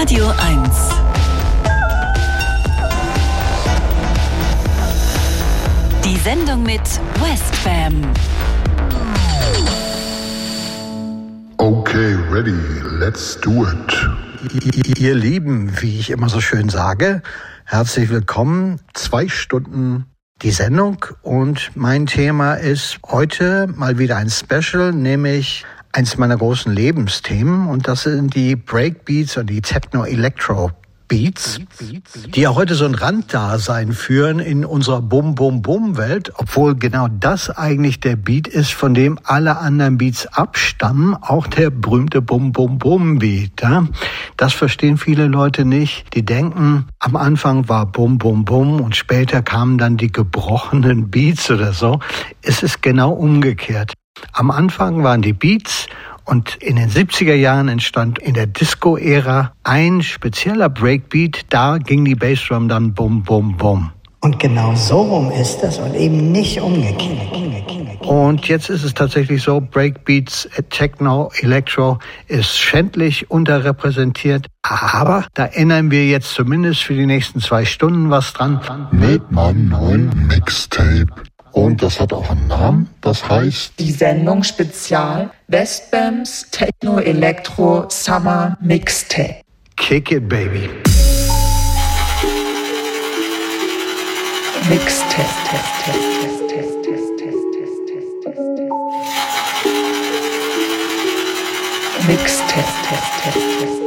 Radio 1. Die Sendung mit Westbam. Okay, ready, let's do it. Ihr Lieben, wie ich immer so schön sage, herzlich willkommen. Zwei Stunden die Sendung und mein Thema ist heute mal wieder ein Special, nämlich eins meiner großen Lebensthemen und das sind die Breakbeats und die Techno-Electro Beats, die ja heute so ein Randdasein führen in unserer Bum-Bum-Bum-Welt, obwohl genau das eigentlich der Beat ist, von dem alle anderen Beats abstammen, auch der berühmte Bum-Bum-Bum-Beat. Ja? Das verstehen viele Leute nicht. Die denken, am Anfang war Bum-Bum-Bum und später kamen dann die gebrochenen Beats oder so. Es ist genau umgekehrt. Am Anfang waren die Beats und in den 70er Jahren entstand in der Disco-Ära ein spezieller Breakbeat. Da ging die Bassdrum dann bum, bum, bum. Und genau so rum ist es und eben nicht umgekehrt. Und jetzt ist es tatsächlich so, Breakbeats, Techno, Electro ist schändlich unterrepräsentiert. Aber da ändern wir jetzt zumindest für die nächsten zwei Stunden was dran. Mit meinem neuen Mixtape. Und das hat auch einen Namen, das heißt die Sendung Spezial Westbams Techno Electro Summer Mixtape. Kick it, baby. Mixtape, test, test, test. Mixtape, test, test, test.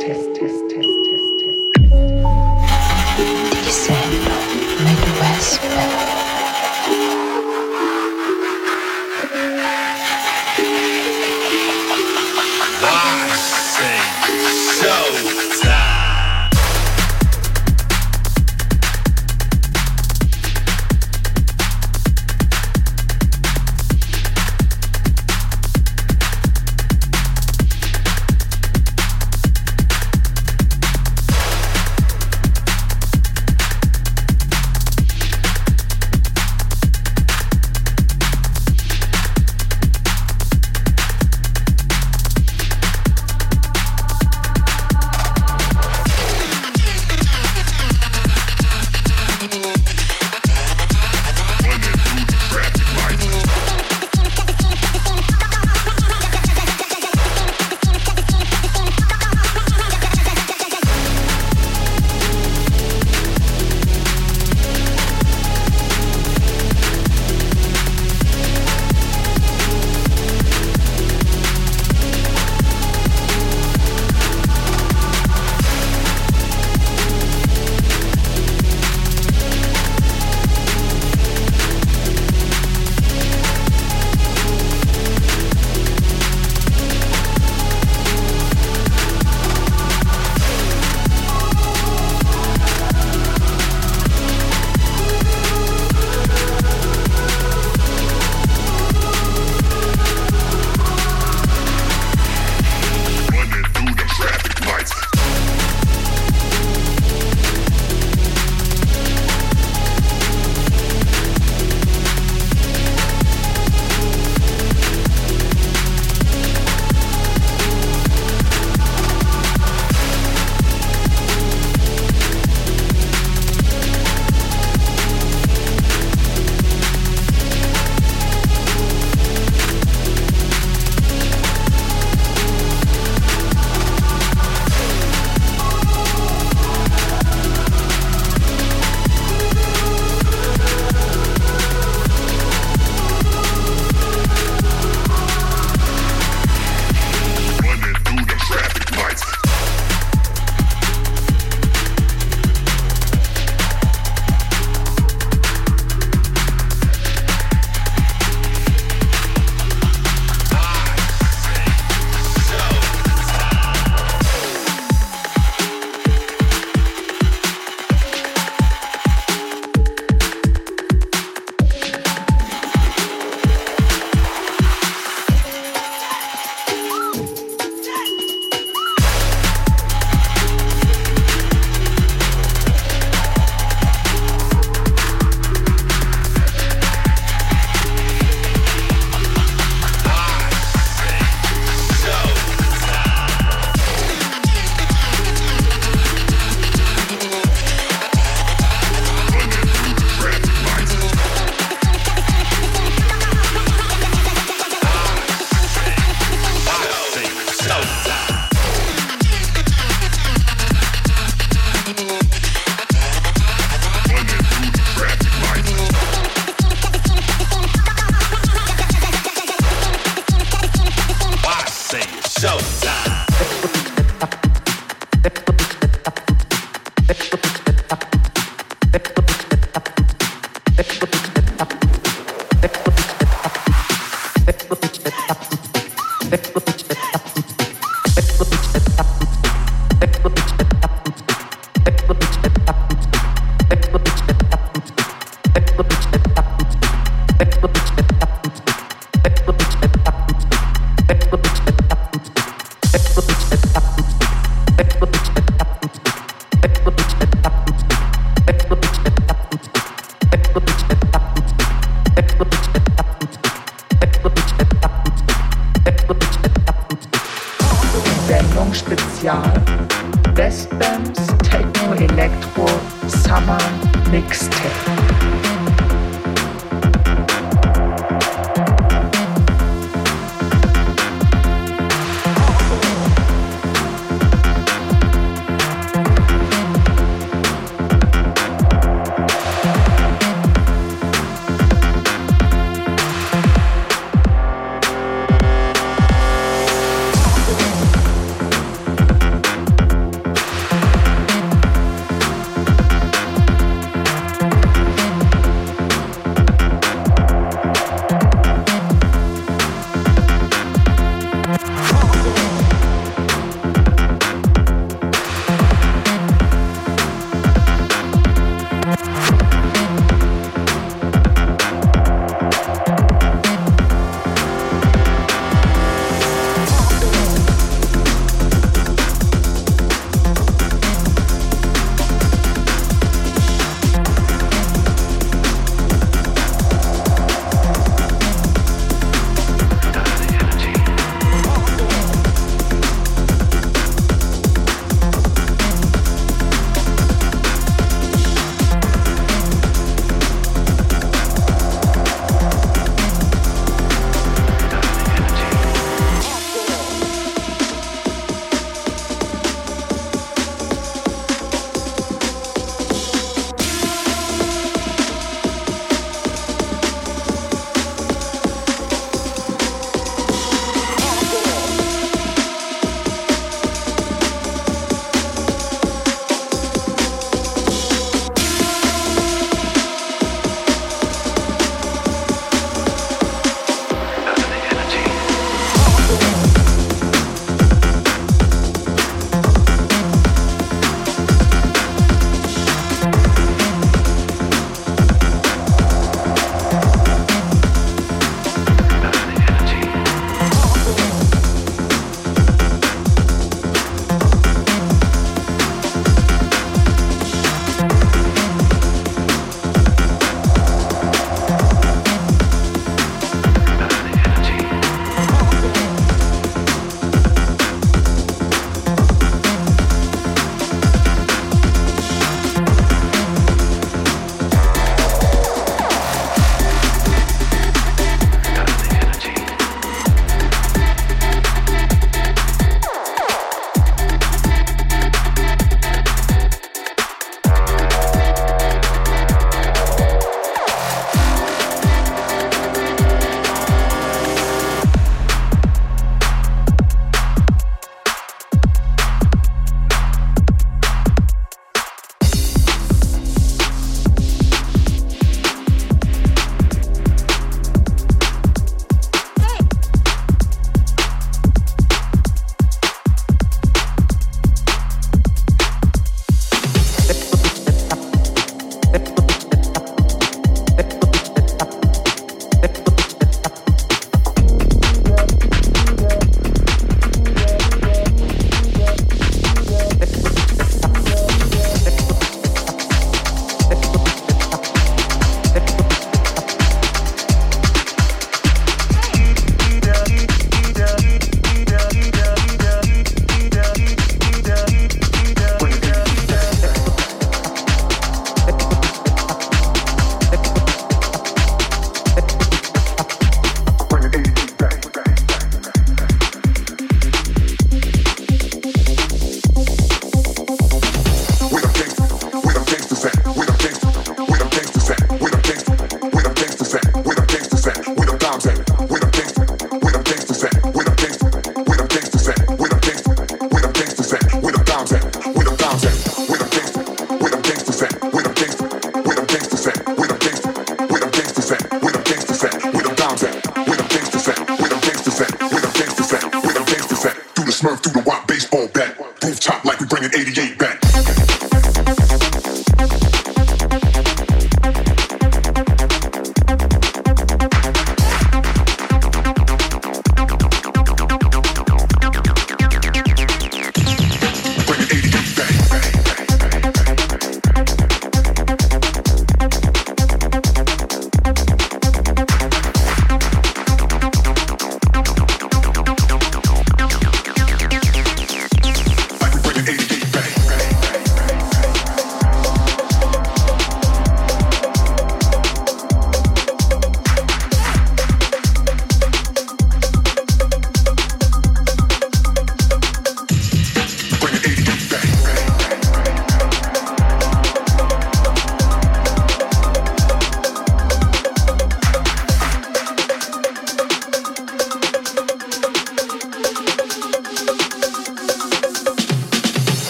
88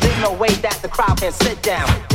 There's no way that the crowd can sit down.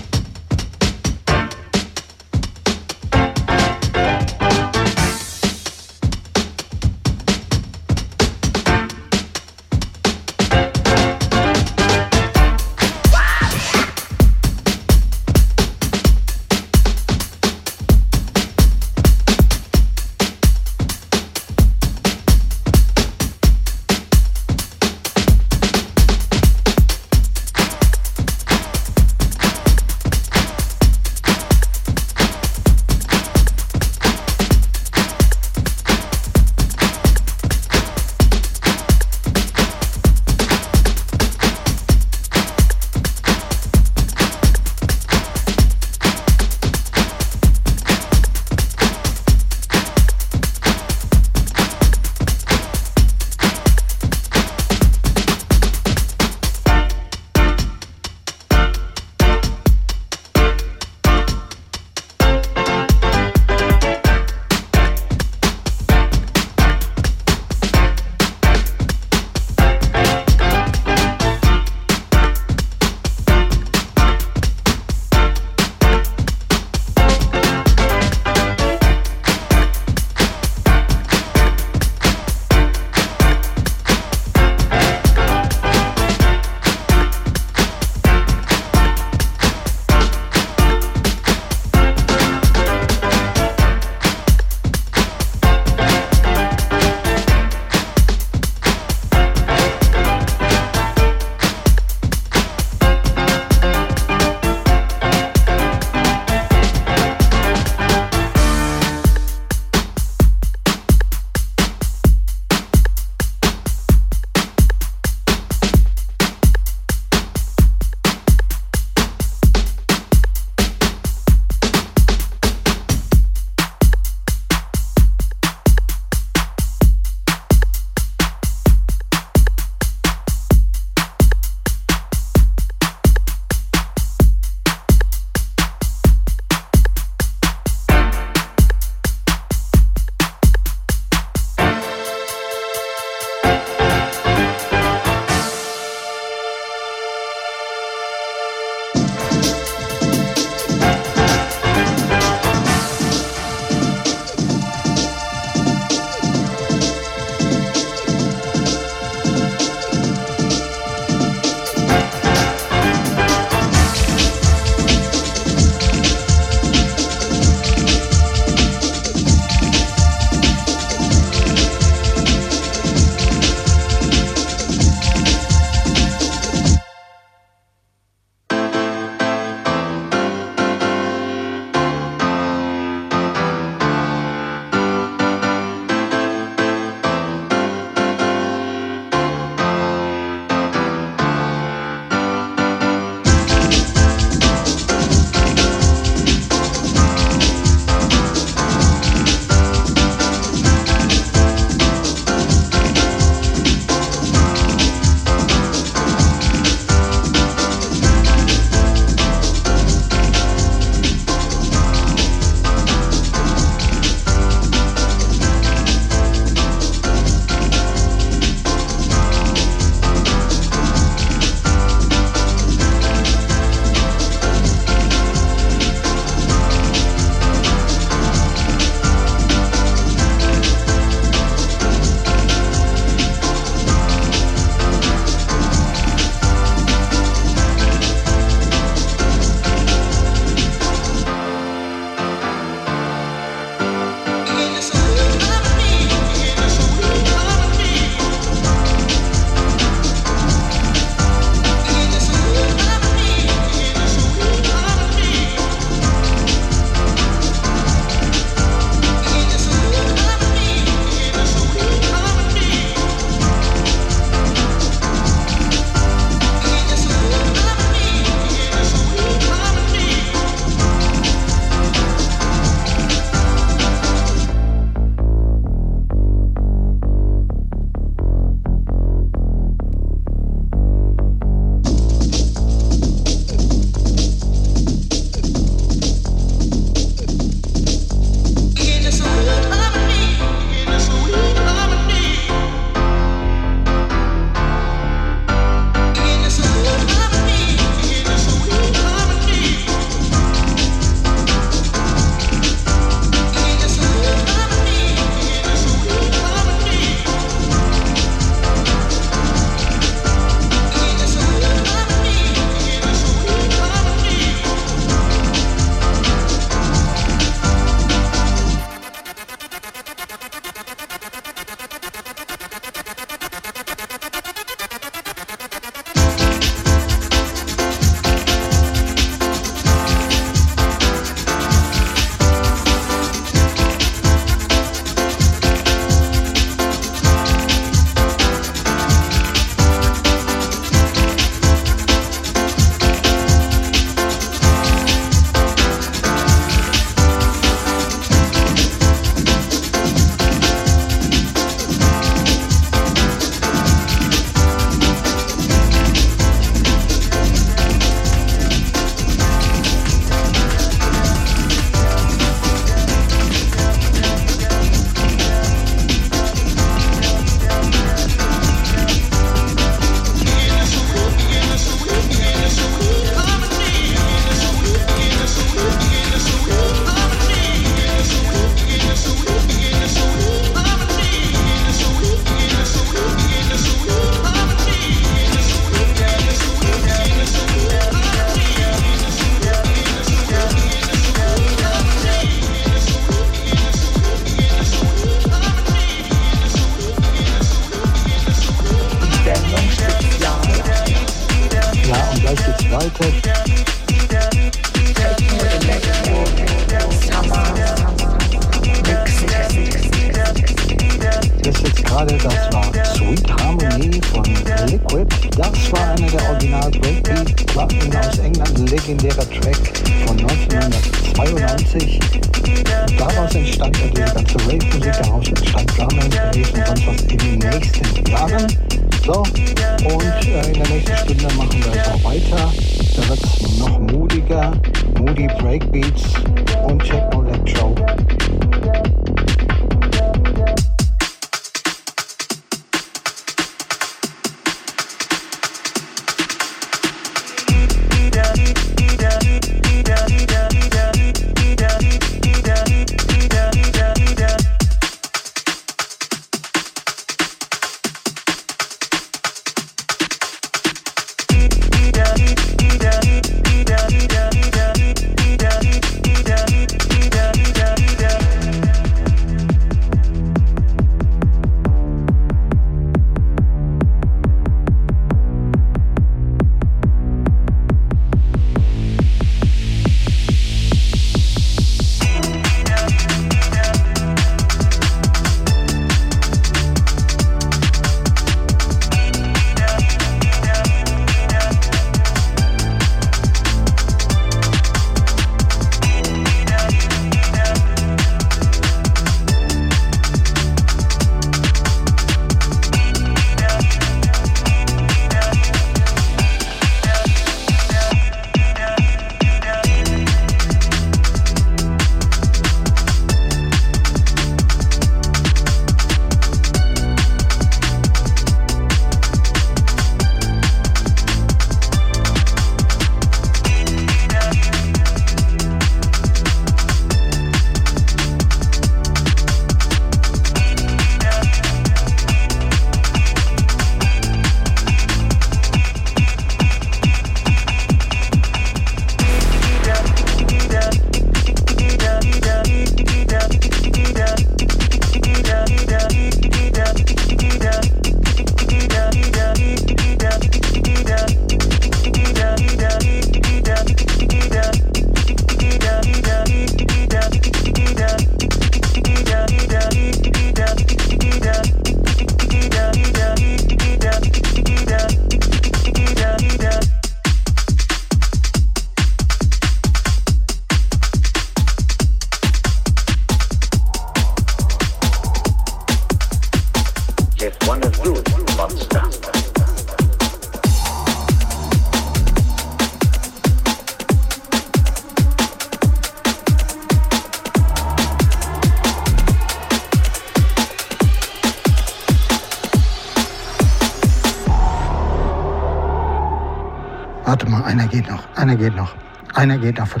Kilometer von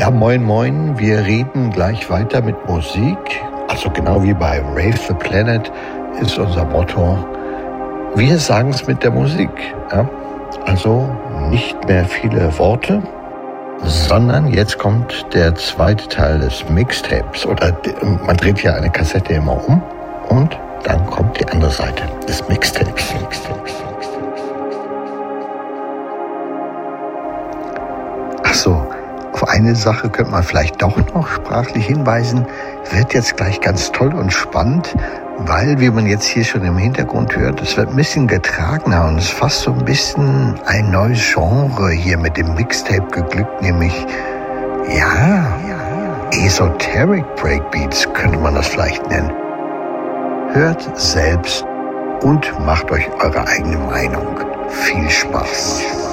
Ja, moin, moin. Wir reden gleich weiter mit Musik. Also genau wie bei Rave the Planet ist unser Motto. Wir sagen es mit der Musik. Ja? Also nicht mehr viele Worte, sondern jetzt kommt der zweite Teil des Mixtapes. Oder man dreht ja eine Kassette immer um und dann kommt die andere Seite des Mixtapes. Mixtapes. Ach so, eine Sache könnte man vielleicht doch noch sprachlich hinweisen. Wird jetzt gleich ganz toll und spannend, weil, wie man jetzt hier schon im Hintergrund hört, es wird ein bisschen getragener und es ist fast so ein bisschen ein neues Genre hier mit dem Mixtape geglückt, nämlich, ja, Esoteric Breakbeats könnte man das vielleicht nennen. Hört selbst und macht euch eure eigene Meinung. Viel Spaß.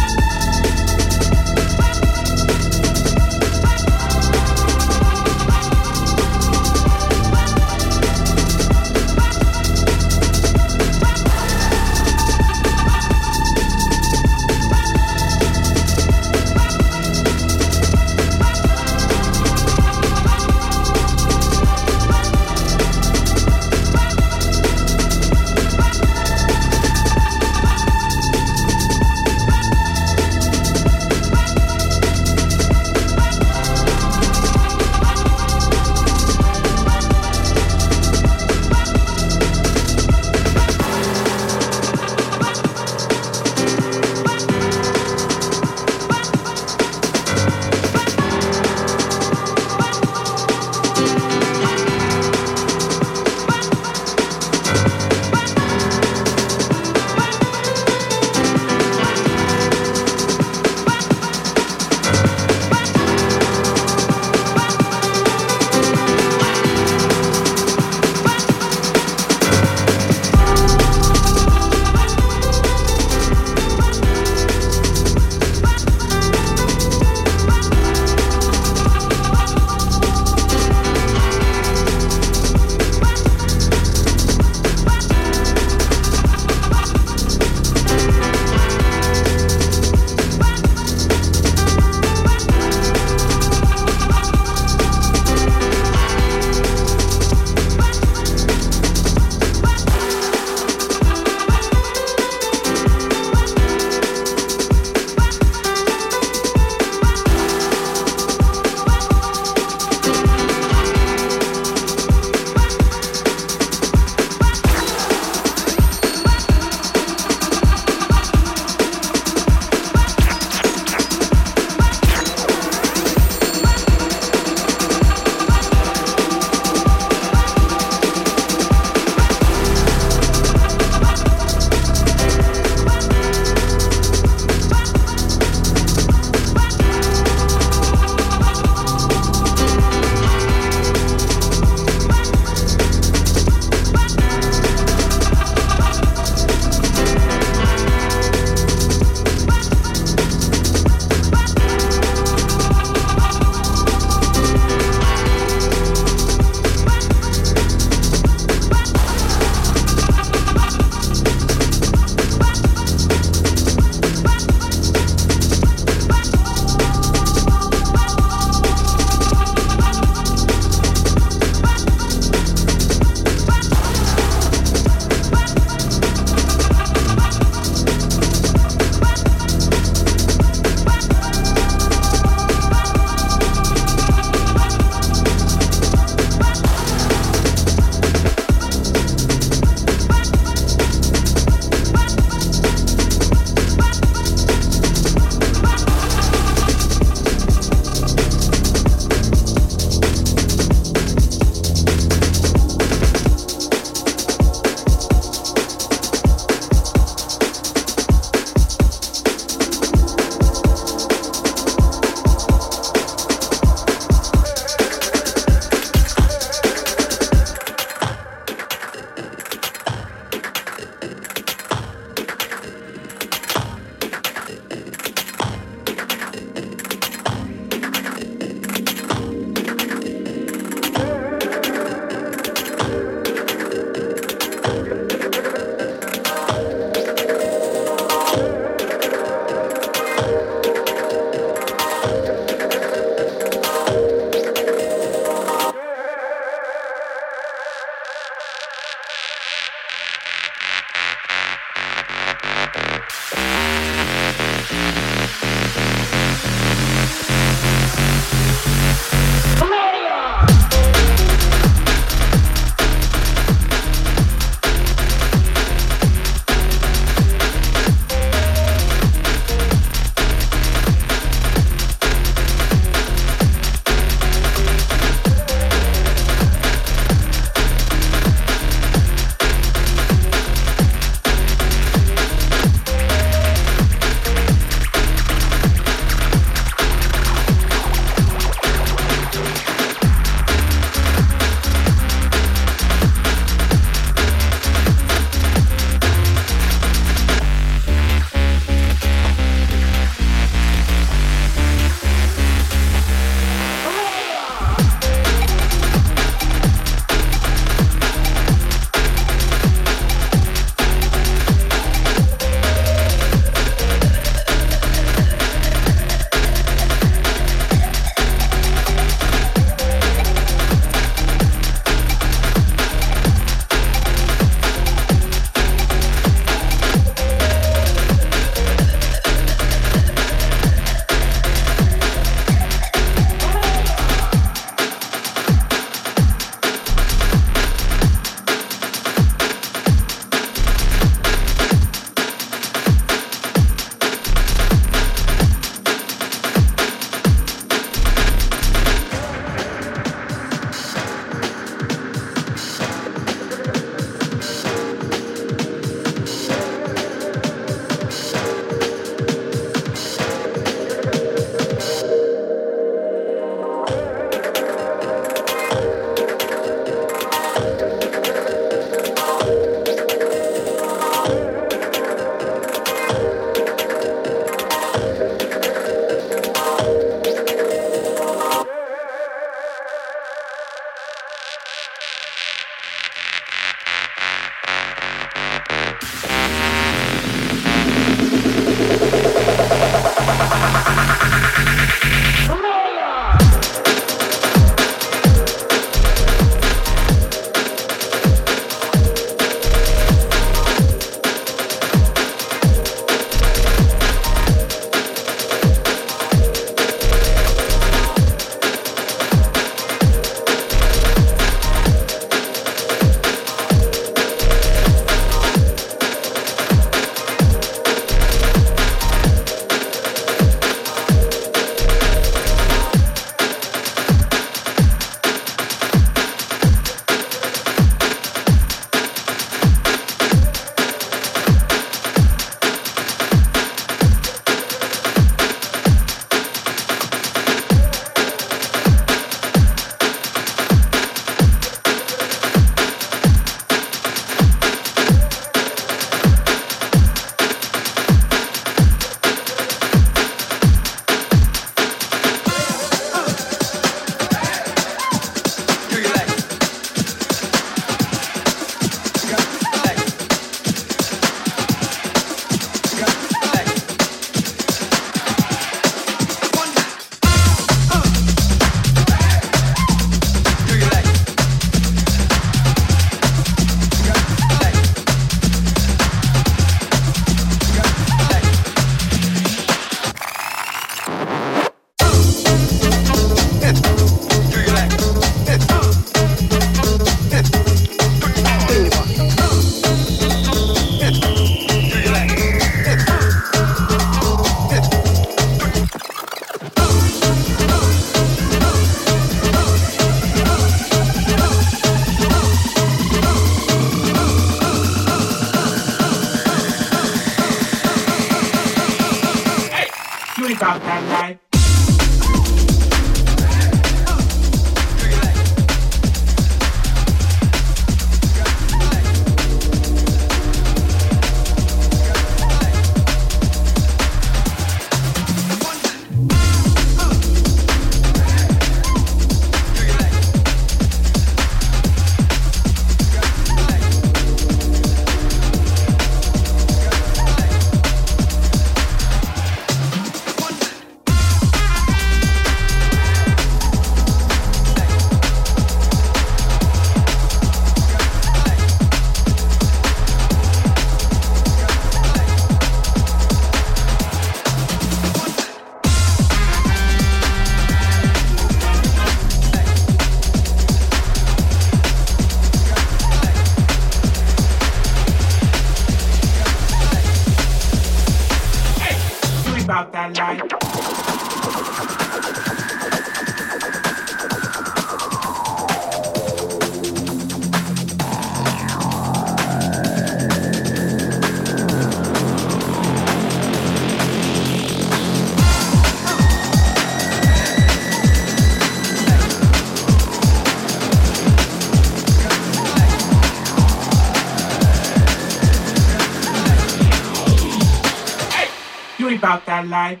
Life.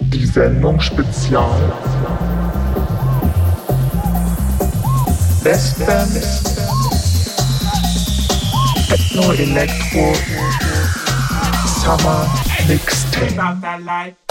Die Sendung Spezial. Westbam. Techno Electro. Summer Mixtape.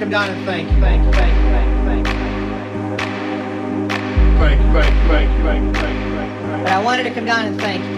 Come down and thank you, thank you, thank you, thank you, thank you. Thank you, thank you, thank you, thank you, thank you. But I wanted to come down and thank you.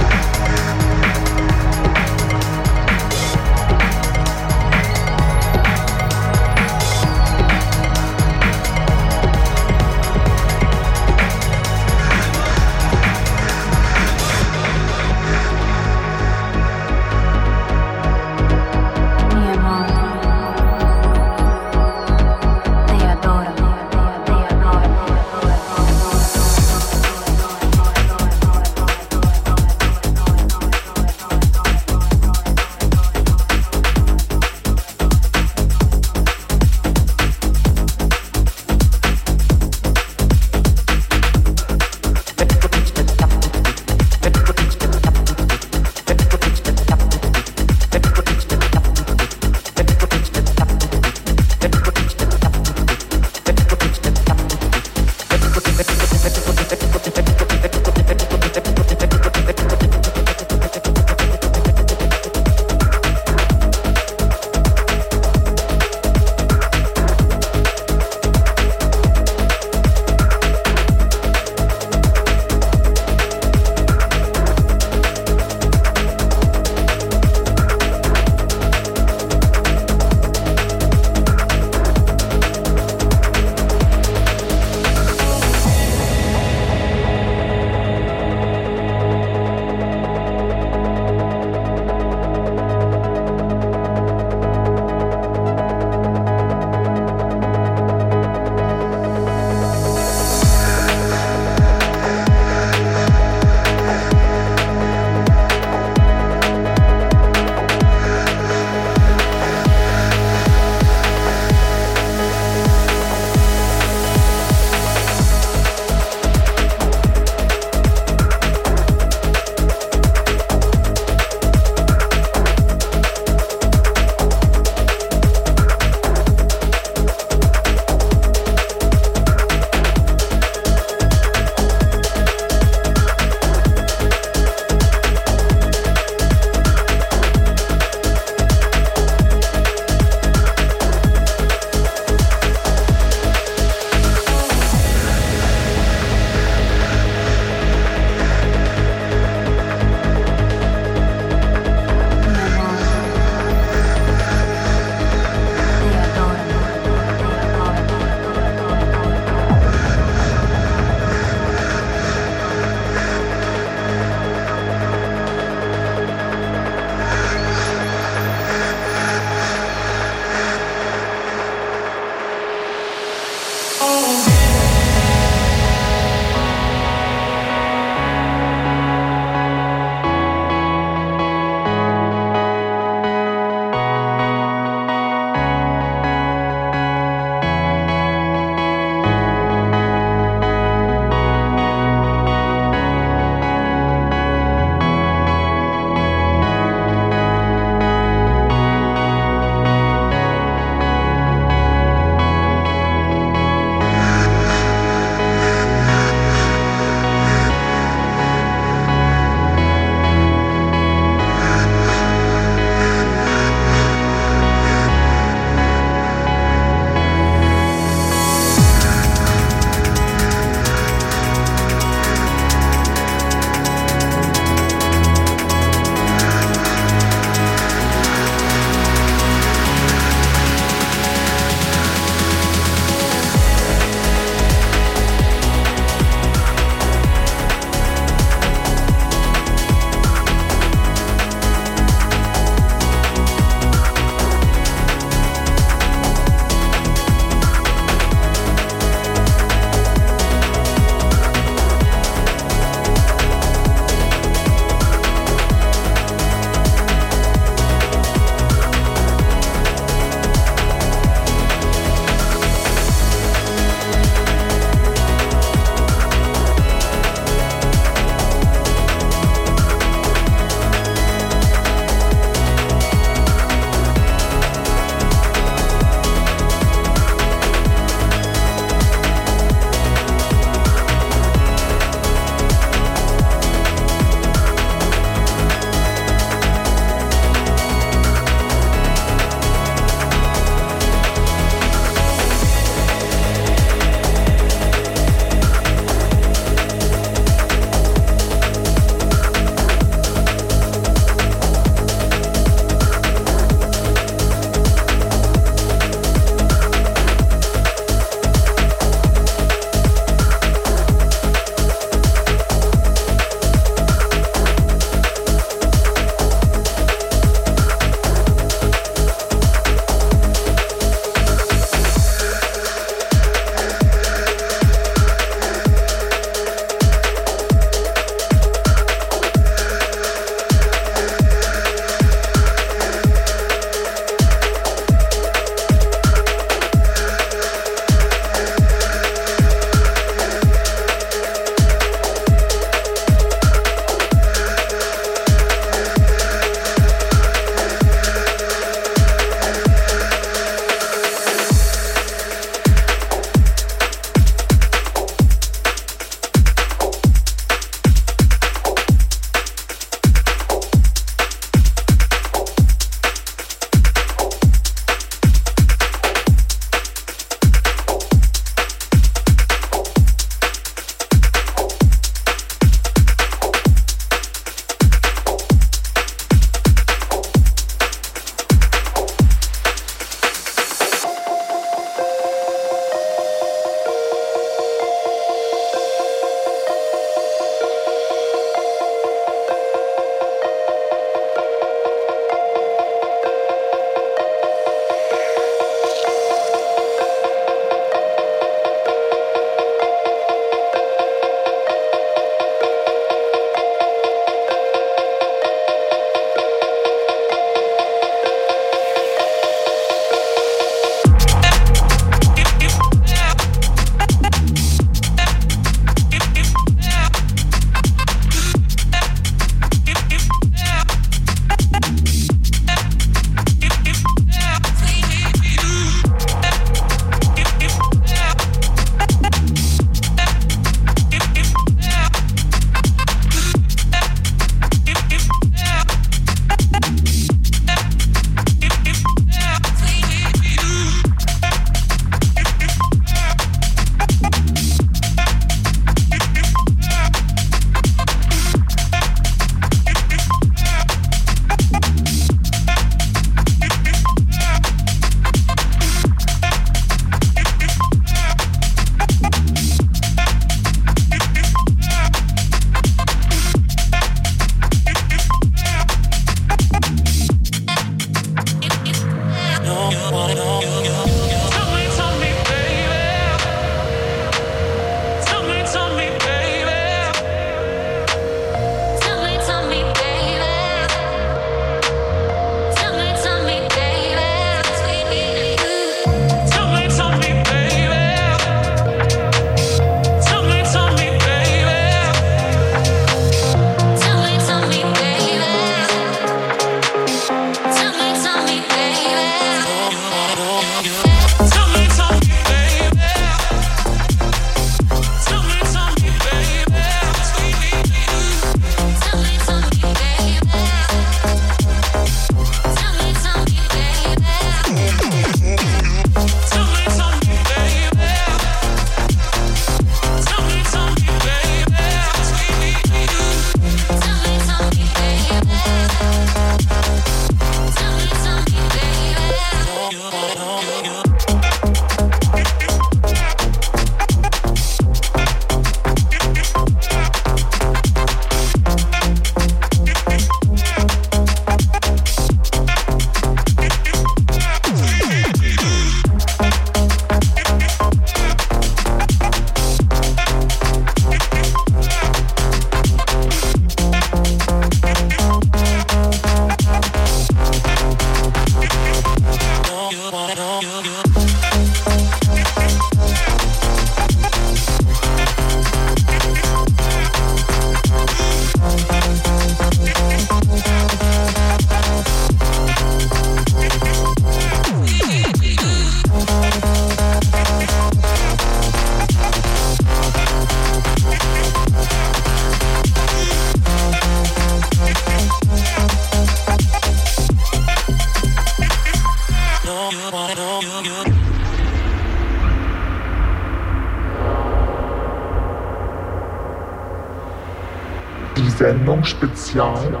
About that life. Die Sendung Spezial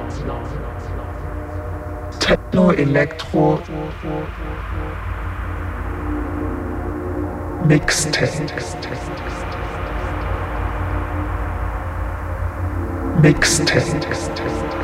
Techno Elektro Mixtape Mixtape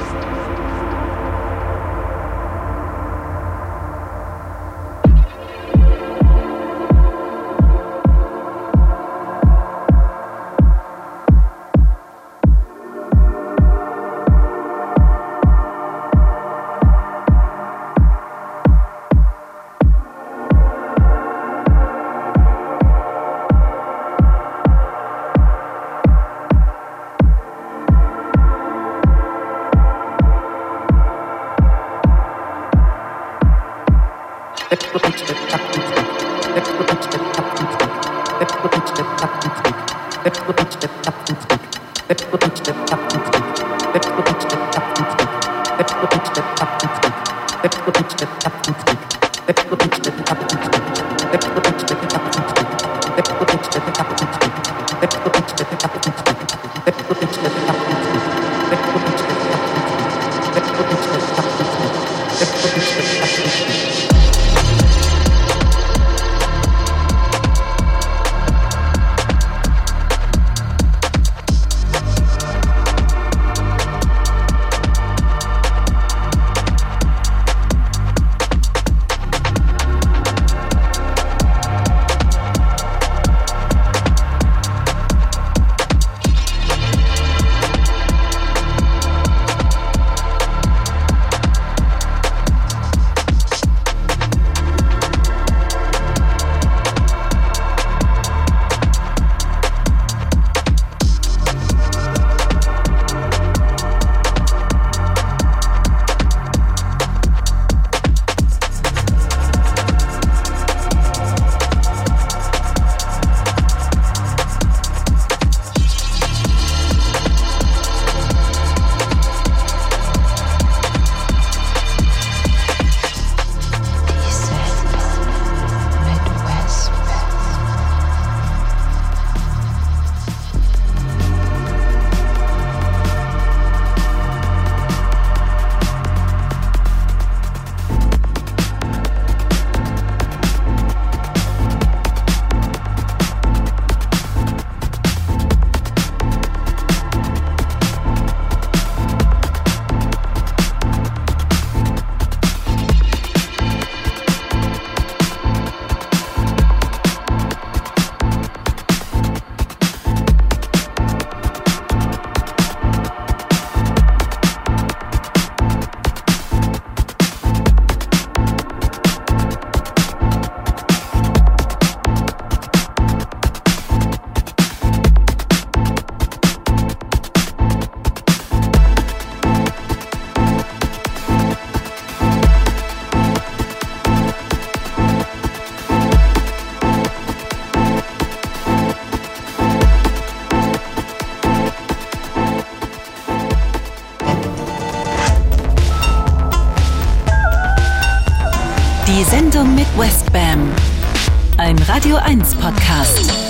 Radio 1 Podcast.